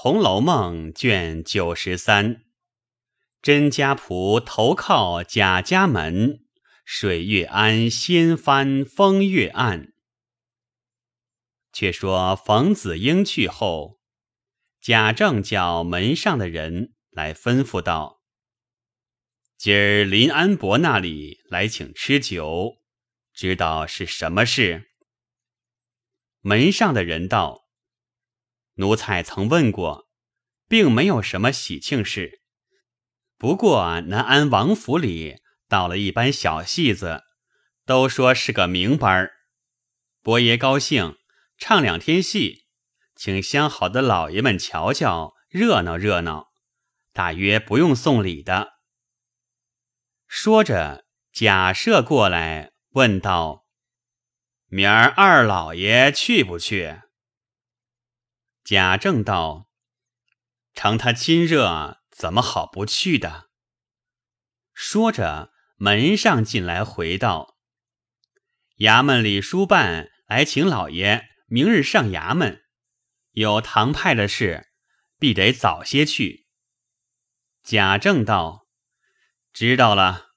红楼梦》卷九十三，甄家仆投靠贾家门，水月庵掀翻风月案。却说冯子英去后，贾政叫门上的人来吩咐道：“今儿林安伯那里来请吃酒，知道是什么事？”门上的人道。奴才曾问过，并没有什么喜庆事。不过南安王府里到了一班小戏子，都说是个名班儿。伯爷高兴，唱两天戏，请相好的老爷们瞧瞧，热闹热闹。大约不用送礼的。说着，贾赦过来问道：“明儿二老爷去不去？”贾政道：“承他亲热，怎么好不去的？”说着，门上进来回道：“衙门里书办来请老爷明日上衙门，有堂派的事，必得早些去。”贾政道：“知道了。”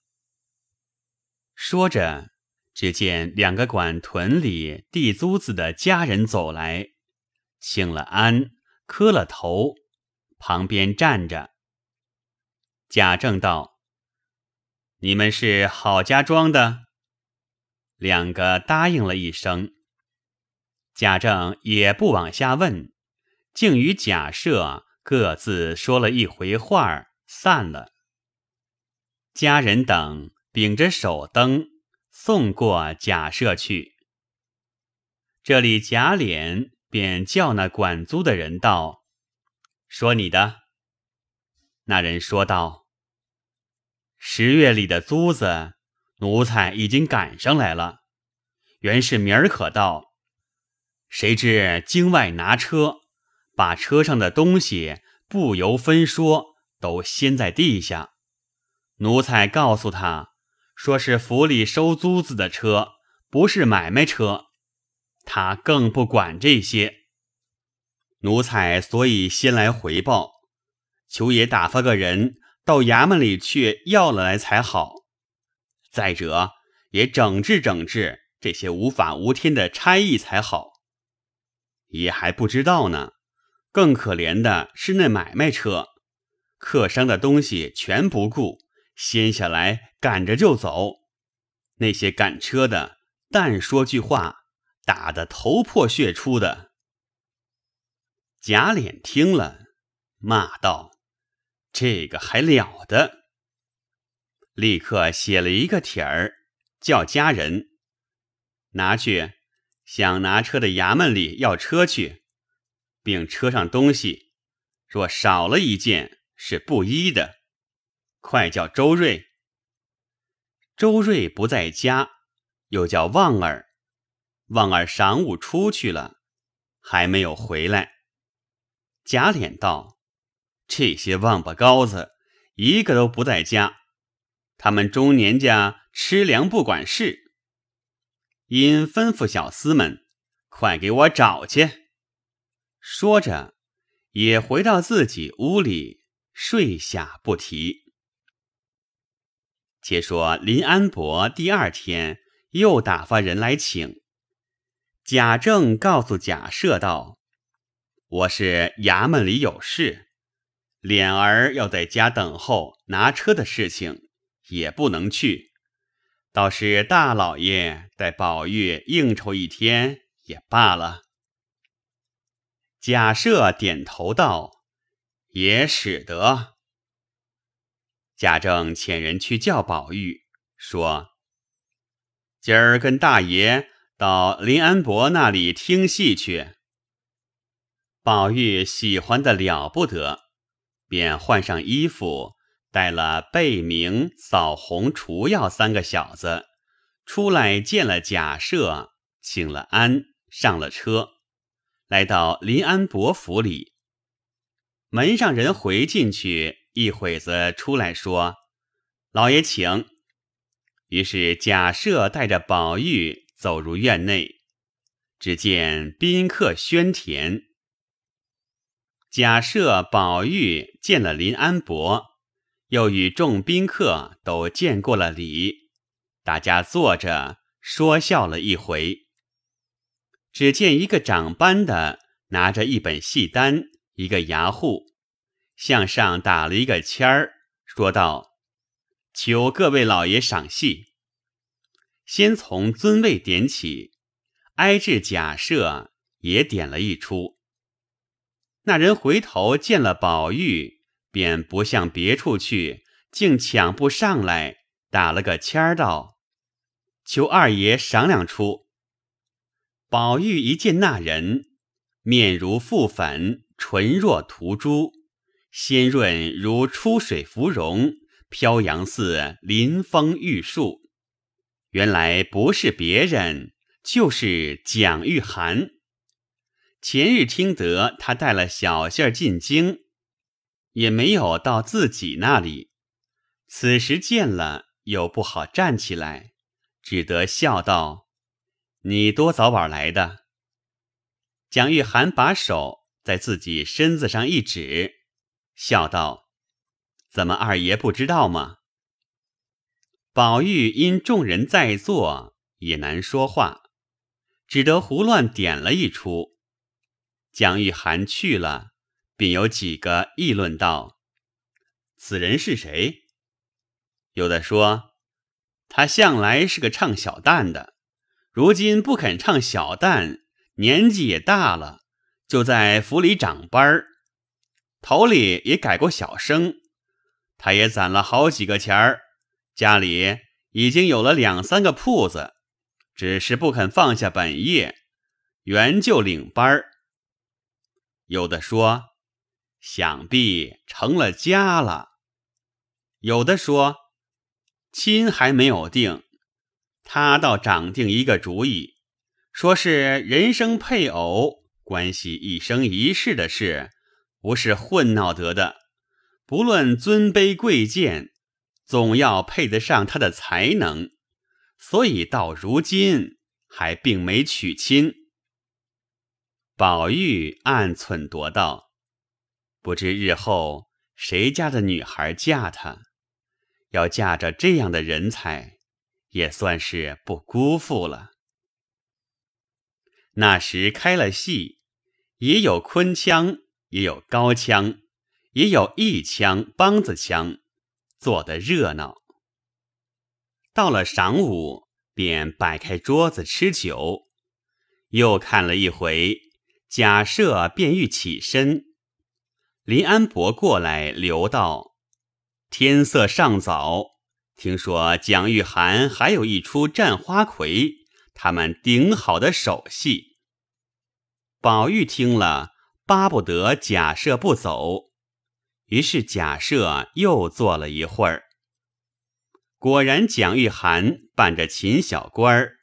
说着，只见两个管屯里地租子的家人走来。请了安，磕了头，旁边站着。贾政道：“你们是郝家庄的？”两个答应了一声。贾政也不往下问，竟与贾赦各自说了一回话，散了。家人等秉着手灯送过贾赦去。这里贾琏。便叫那管租的人道：“说你的。”那人说道：“十月里的租子，奴才已经赶上来了。原是明儿可到，谁知京外拿车，把车上的东西不由分说都掀在地下。奴才告诉他，说是府里收租子的车，不是买卖车。”他更不管这些，奴才所以先来回报，求爷打发个人到衙门里去要了来才好。再者，也整治整治这些无法无天的差役才好。也还不知道呢。更可怜的是那买卖车，客商的东西全不顾，掀下来赶着就走。那些赶车的，但说句话。打得头破血出的，贾琏听了，骂道：“这个还了得！”立刻写了一个帖儿，叫家人拿去，想拿车的衙门里要车去，并车上东西若少了一件是不依的。快叫周瑞。周瑞不在家，又叫旺儿。望儿晌午出去了，还没有回来。贾琏道：“这些王八羔子，一个都不在家。他们中年家吃粮不管事，因吩咐小厮们快给我找去。”说着，也回到自己屋里睡下不提。且说林安伯第二天又打发人来请。贾政告诉贾赦道：“我是衙门里有事，脸儿要在家等候拿车的事情，也不能去。倒是大老爷带宝玉应酬一天也罢了。”贾赦点头道：“也使得。”贾政遣人去叫宝玉，说：“今儿跟大爷。”到林安伯那里听戏去。宝玉喜欢的了不得，便换上衣服，带了贝明、扫红、除药三个小子出来见了贾赦，请了安，上了车，来到林安伯府里。门上人回进去，一会子出来说：“老爷请。”于是贾赦带着宝玉。走入院内，只见宾客喧甜。假设、宝玉见了林安伯，又与众宾客都见过了礼，大家坐着说笑了一回。只见一个长班的拿着一本戏单，一个牙户向上打了一个签儿，说道：“求各位老爷赏戏。”先从尊位点起，挨至贾赦也点了一出。那人回头见了宝玉，便不向别处去，竟抢步上来，打了个签儿道：“求二爷赏两出。”宝玉一见那人，面如覆粉，唇若涂朱，鲜润如出水芙蓉，飘扬似临风玉树。原来不是别人，就是蒋玉菡。前日听得他带了小信儿进京，也没有到自己那里。此时见了，又不好站起来，只得笑道：“你多早晚来的？”蒋玉菡把手在自己身子上一指，笑道：“怎么二爷不知道吗？”宝玉因众人在座，也难说话，只得胡乱点了一出。蒋玉菡去了，便有几个议论道：“此人是谁？”有的说：“他向来是个唱小旦的，如今不肯唱小旦，年纪也大了，就在府里长班儿，头里也改过小生。他也攒了好几个钱儿，家里已经有了两三个铺子，只是不肯放下本业，原就领班儿。”有的说，想必成了家了；有的说，亲还没有定，他倒掌定一个主意，说是人生配偶，关系一生一世的事，不是混闹得的。不论尊卑贵贱，总要配得上他的才能，所以到如今还并没娶亲。宝玉暗忖度道：“不知日后谁家的女孩嫁他，要嫁着这样的人才，也算是不辜负了。”那时开了戏，也有昆腔，也有高腔，也有义腔、梆子腔，做得热闹。到了晌午，便摆开桌子吃酒，又看了一回。假设便欲起身，林安伯过来留道：“天色尚早，听说蒋玉菡还有一出战花魁，他们顶好的手戏。”宝玉听了，巴不得假设不走，于是假设又坐了一会儿。果然，蒋玉菡伴着秦小官儿，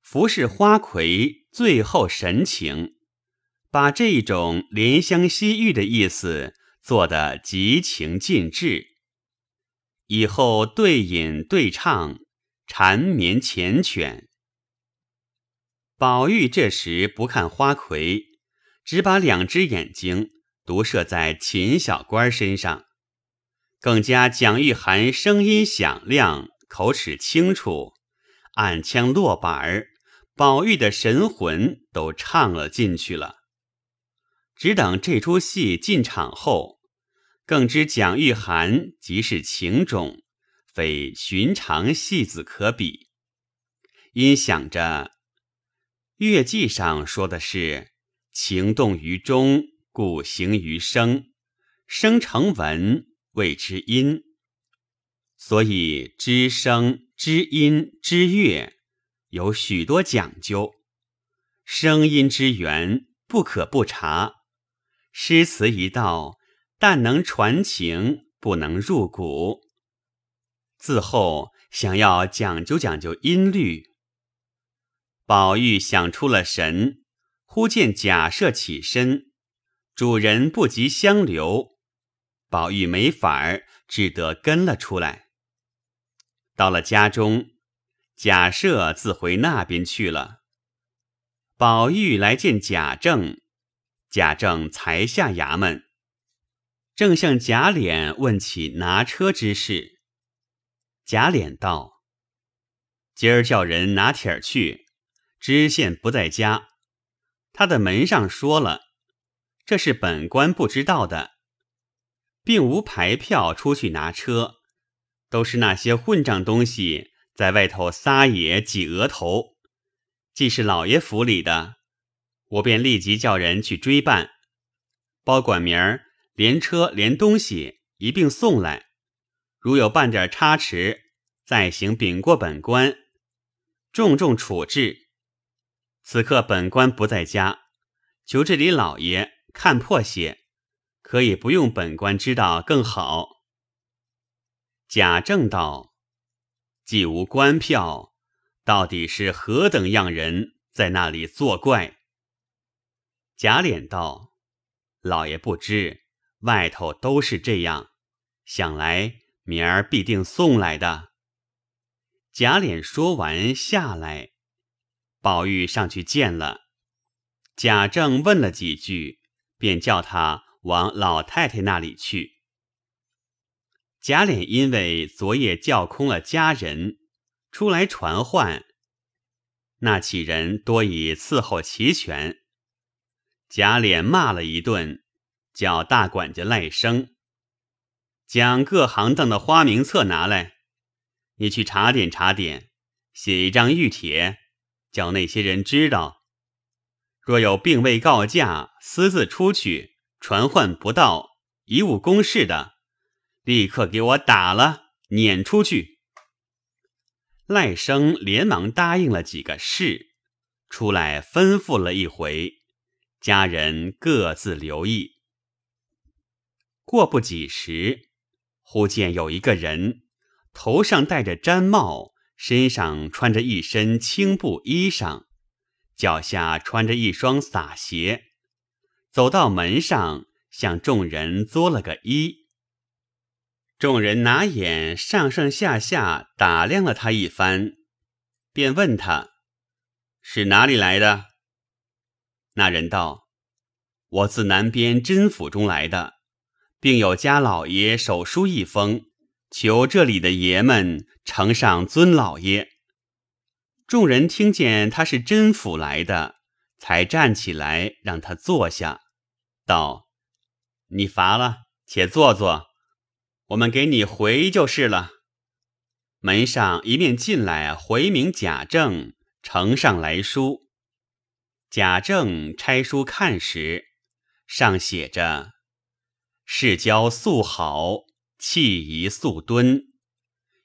服侍花魁，最后神情。把这一种怜香惜玉的意思做得极情尽致，以后对饮对唱，缠绵缱绻。宝玉这时不看花魁，只把两只眼睛独射在秦小官身上，更加蒋玉菡声音响亮，口齿清楚，暗腔落板儿，宝玉的神魂都唱了进去了。只等这出戏进场后，更知蒋玉菡即是情种，非寻常戏子可比。因想着月记上说的是“情动于中，故形于声，声成文谓之音”，所以知声、知音、知乐有许多讲究，声音之源不可不察。诗词一道，但能传情，不能入骨。自后想要讲究讲究音律，宝玉想出了神，忽见贾赦起身，主人不及相留，宝玉没法儿，只得跟了出来。到了家中，贾赦自回那边去了。宝玉来见贾政。贾政才下衙门，正向贾琏问起拿车之事。贾琏道：“今儿叫人拿帖儿去，知县不在家，他的门上说了，这是本官不知道的，并无牌票出去拿车，都是那些混账东西在外头撒野挤额头。既是老爷府里的，我便立即叫人去追办，包管明儿连车连东西一并送来。如有半点差池。”再行禀过本官，重重处置。此刻本官不在家，求这里老爷看破些，可以不用本官知道更好。贾政道：“既无官票，到底是何等样人在那里作怪？”贾琏道：“老爷不知，外头都是这样，想来明儿必定送来的。”贾琏说完下来，宝玉上去见了贾政，问了几句，便叫他往老太太那里去。贾琏因为昨夜叫空了家人，出来传唤，那几人多已伺候齐全。贾琏骂了一顿，叫大管家赖生将各行当的花名册拿来。你去查点查点，写一张谕帖，叫那些人知道。若有并未告假、私自出去传唤不到、贻误公事的，立刻给我打了，撵出去。赖生连忙答应了几个事，出来吩咐了一回，家人各自留意。过不几时，忽见有一个人。头上戴着毡帽，身上穿着一身青布衣裳，脚下穿着一双洒鞋，走到门上，向众人作了个揖。众人拿眼上上下下打量了他一番，便问他是哪里来的。那人道：“我自南边甄府中来的，并有家老爷手书一封。”求这里的爷们呈上尊老爷。众人听见他是甄府来的，才站起来让他坐下，道：“你乏了，且坐坐，我们给你回就是了。”门上一面进来回明贾政呈上来书，贾政拆书看时，上写着：“世交素好。”气宜素敦，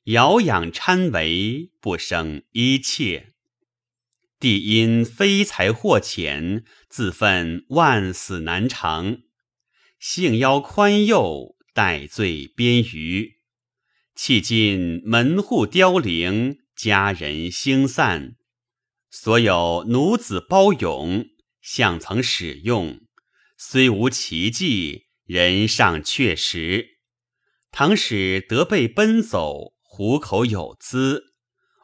遥仰参为，不生一切。帝因非才或浅，自愤万死难偿。幸邀宽宥，待罪边隅。迄今门户凋零，家人兴散，所有奴子包勇，相曾使用，虽无奇迹，人尚确实。倘使得被奔走，虎口有资，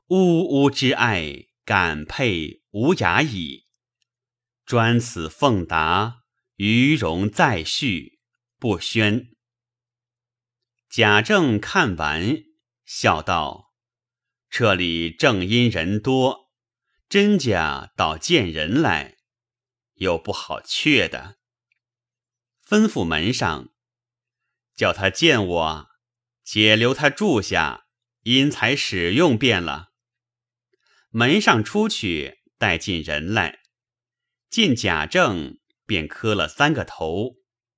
呜呜之爱，感佩无涯矣。专此奉达，余容再续，不宣。贾政看完，笑道：“这里正因人多，真假倒见人来，有不好却的。”吩咐门上。叫他见我，且留他住下，因才使用便了。门上出去，带进人来，见贾政，便磕了三个头，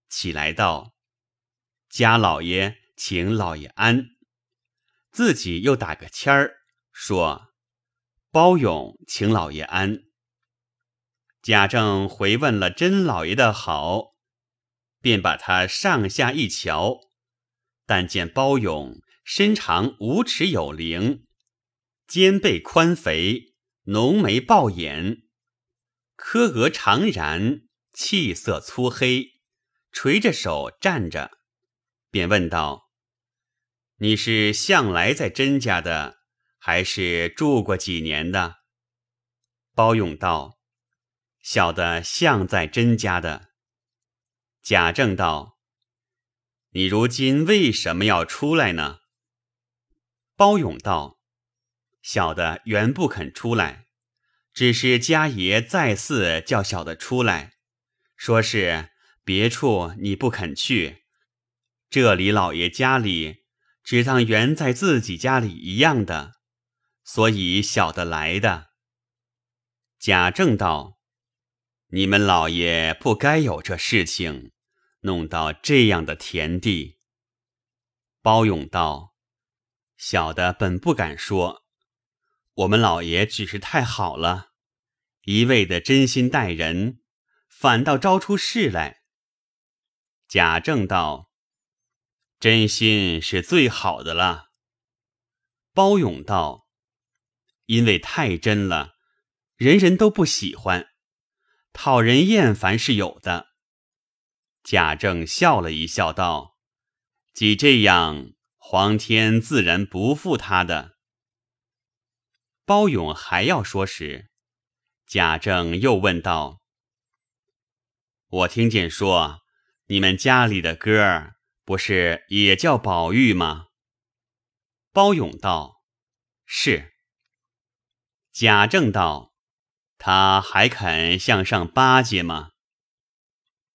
起来道：“家老爷，请老爷安。”自己又打个签儿，说：“包勇，请老爷安。”贾政回问了甄老爷的好。便把他上下一瞧，但见包勇身长五尺有灵，肩背宽肥，浓眉暴眼，柯额长髯，气色粗黑，垂着手站着，便问道：“你是向来在甄家的，还是住过几年的？”包勇道：“小的向在甄家的。”贾政道：“你如今为什么要出来呢？”包勇道：“小的原不肯出来，只是家爷再次叫小的出来，说是别处你不肯去，这里老爷家里只当原在自己家里一样的，所以小的来的。”贾政道：“你们老爷不该有这事情。”弄到这样的田地，包勇道：“小的本不敢说，我们老爷只是太好了，一味的真心待人，反倒招出事来。”贾政道：“真心是最好的了。”包勇道：“因为太真了，人人都不喜欢，讨人厌烦是有的。”贾政笑了一笑，道：“既这样，皇天自然不负他的。”包勇还要说时，贾政又问道：“我听见说，你们家里的哥儿不是也叫宝玉吗？”包勇道：“是。”贾政道：“他还肯向上巴结吗？”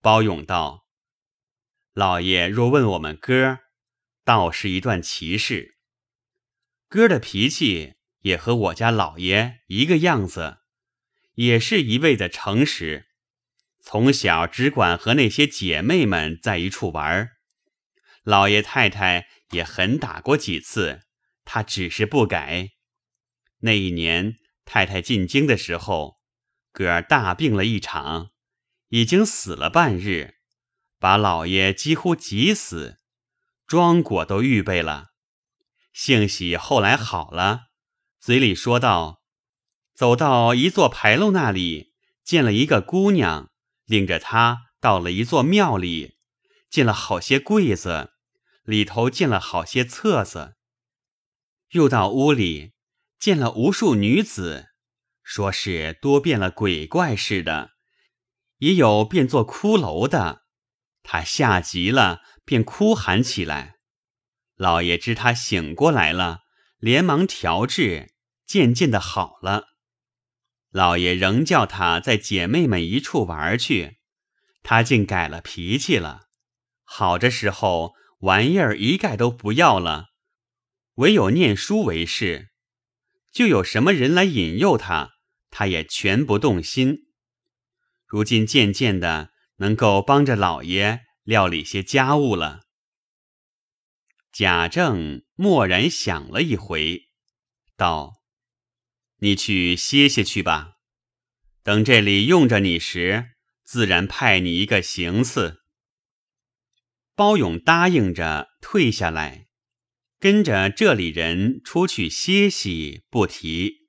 包勇道：“老爷若问我们哥，倒是一段奇事。哥的脾气也和我家老爷一个样子，也是一味的诚实。从小只管和那些姐妹们在一处玩。老爷太太也狠打过几次，他只是不改。那一年太太进京的时候，哥儿大病了一场。”已经死了半日，把老爷几乎急死，庄果都预备了。幸喜后来好了，嘴里说道：“走到一座牌楼那里，见了一个姑娘，领着她到了一座庙里，见了好些柜子，里头见了好些册子。又到屋里，见了无数女子，说是多变了鬼怪似的。”也有变作骷髅的，他吓急了，便哭喊起来。老爷知他醒过来了，连忙调治，渐渐的好了。老爷仍叫他在姐妹们一处玩去，他竟改了脾气了。好着时候，玩意儿一概都不要了，唯有念书为事。就有什么人来引诱他，他也全不动心。如今渐渐的能够帮着老爷料理些家务了。贾政默然想了一回，道：“你去歇歇去吧，等这里用着你时，自然派你一个行刺。”包勇答应着退下来，跟着这里人出去歇息，不提。